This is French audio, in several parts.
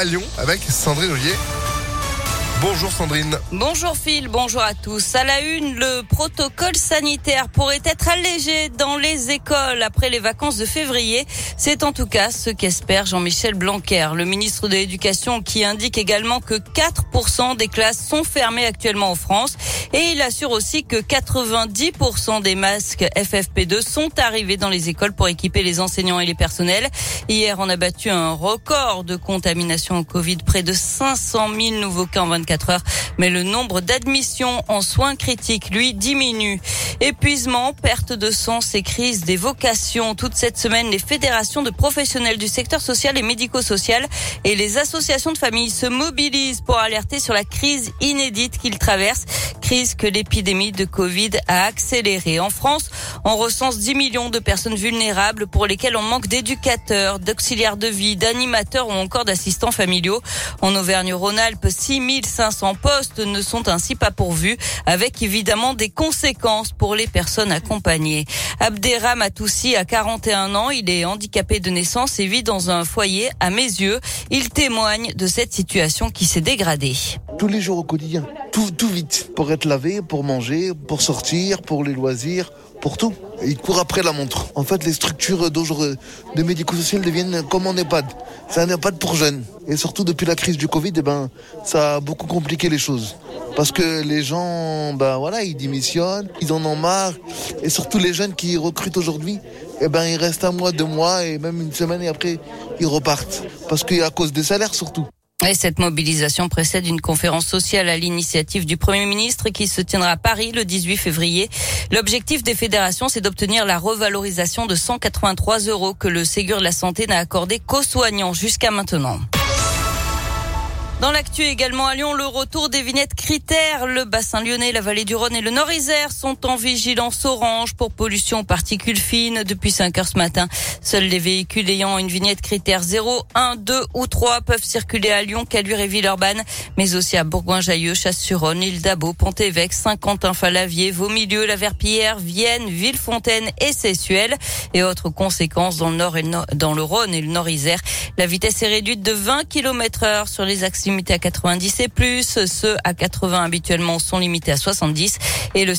à Lyon avec Sandrine Ollier. Bonjour Sandrine. Bonjour Phil, bonjour à tous. À la une, le protocole sanitaire pourrait être allégé dans les écoles après les vacances de février. C'est en tout cas ce qu'espère Jean-Michel Blanquer, le ministre de l'Éducation, qui indique également que 4% des classes sont fermées actuellement en France. Et il assure aussi que 90% des masques FFP2 sont arrivés dans les écoles pour équiper les enseignants et les personnels. Hier, on a battu un record de contamination au Covid, près de 500 000 nouveaux cas en 24 Mais le nombre d'admissions en soins critiques, lui, diminue. Épuisement, perte de sens et crise des vocations. Toute cette semaine, les fédérations de professionnels du secteur social et médico-social et les associations de familles se mobilisent pour alerter sur la crise inédite qu'ils traversent que l'épidémie de Covid a accélérée. En France, on recense 10 millions de personnes vulnérables pour lesquelles on manque d'éducateurs, d'auxiliaires de vie, d'animateurs ou encore d'assistants familiaux. En Auvergne-Rhône-Alpes, 6500 postes ne sont ainsi pas pourvus, avec évidemment des conséquences pour les personnes accompagnées. Abderram Atoussi a 41 ans, il est handicapé de naissance et vit dans un foyer à mes yeux. Il témoigne de cette situation qui s'est dégradée. Tous les jours au quotidien, tout, tout vite, pour être lavé, pour manger, pour sortir, pour les loisirs, pour tout. Il court après la montre. En fait, les structures d'aujourd'hui de médico-social deviennent comme en EHPAD. C'est un EHPAD pour jeunes. Et surtout depuis la crise du Covid, eh ben, ça a beaucoup compliqué les choses. Parce que les gens, ben voilà, ils démissionnent, ils en ont marre. Et surtout les jeunes qui recrutent aujourd'hui, eh ben, ils restent un mois, deux mois et même une semaine et après, ils repartent. Parce qu'à cause des salaires surtout. Et cette mobilisation précède une conférence sociale à l'initiative du Premier ministre qui se tiendra à Paris le 18 février. L'objectif des fédérations, c'est d'obtenir la revalorisation de 183 euros que le Ségur de la Santé n'a accordé qu'aux soignants jusqu'à maintenant. Dans l'actu également à Lyon, le retour des vignettes critères. Le bassin lyonnais, la vallée du Rhône et le Nord-Isère sont en vigilance orange pour pollution particules fines depuis 5 heures ce matin. Seuls les véhicules ayant une vignette critère 0, 1, 2 ou 3 peuvent circuler à Lyon, Caluire et Villeurbanne, mais aussi à Bourgoin-Jallieu, Chasse-sur-Rhône, île d'Abo, Pont-Évêque, Saint-Quentin-Falavier, Vaumilieu, La Verpillière, Vienne, Villefontaine et Sessuel. Et autres conséquences dans le Nord et le dans le Rhône et le Nord-Isère. La vitesse est réduite de 20 km heure sur les axes limités à 90 et plus. Ceux à 80 habituellement sont limités à 70. Et le,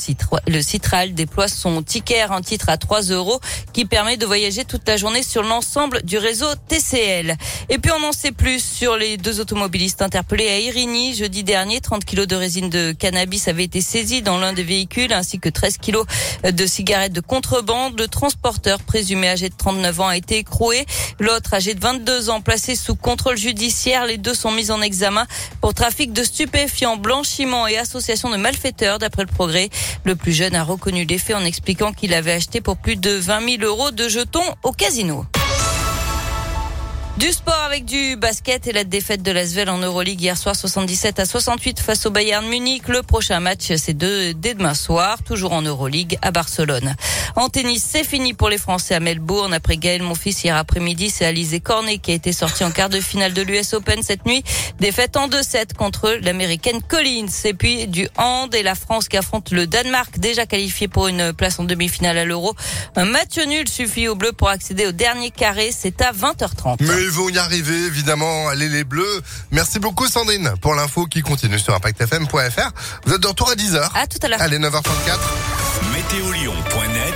le Citral déploie son ticket, un titre à 3 euros qui permet de voyager toute la journée sur l'ensemble du réseau TCL. Et puis on en sait plus sur les deux automobilistes interpellés à Irigny jeudi dernier. 30 kilos de résine de cannabis avaient été saisis dans l'un des véhicules ainsi que 13 kilos de cigarettes de contrebande. Le transporteur présumé âgé de 39 ans a été écroué. L'autre âgé de 22 ans placé sous contrôle judiciaire. Les deux sont mis en examen pour trafic de stupéfiants, blanchiment et association de malfaiteurs d'après le progrès. Le plus jeune a reconnu les faits en expliquant qu'il avait acheté pour plus de 20 000 euros de jetons au casino. Du sport avec du basket et la défaite de l'Asvel en Euroleague hier soir 77 à 68 face au Bayern Munich. Le prochain match c'est dès demain soir, toujours en Euroleague à Barcelone. En tennis, c'est fini pour les Français à Melbourne. Après Gaël Monfils hier après-midi, c'est Alizé Cornet qui a été sorti en quart de finale de l'US Open cette nuit. Défaite en 2-7 contre l'américaine Collins. Et puis du hand et la France qui affronte le Danemark déjà qualifié pour une place en demi-finale à l'Euro. Un match nul suffit aux Bleus pour accéder au dernier carré. C'est à 20h30 ils vont y arriver, évidemment. Allez les bleus. Merci beaucoup Sandrine pour l'info qui continue sur impactfm.fr. Vous êtes de retour à 10h. À tout à l'heure. Allez, 9h34. Météolion.net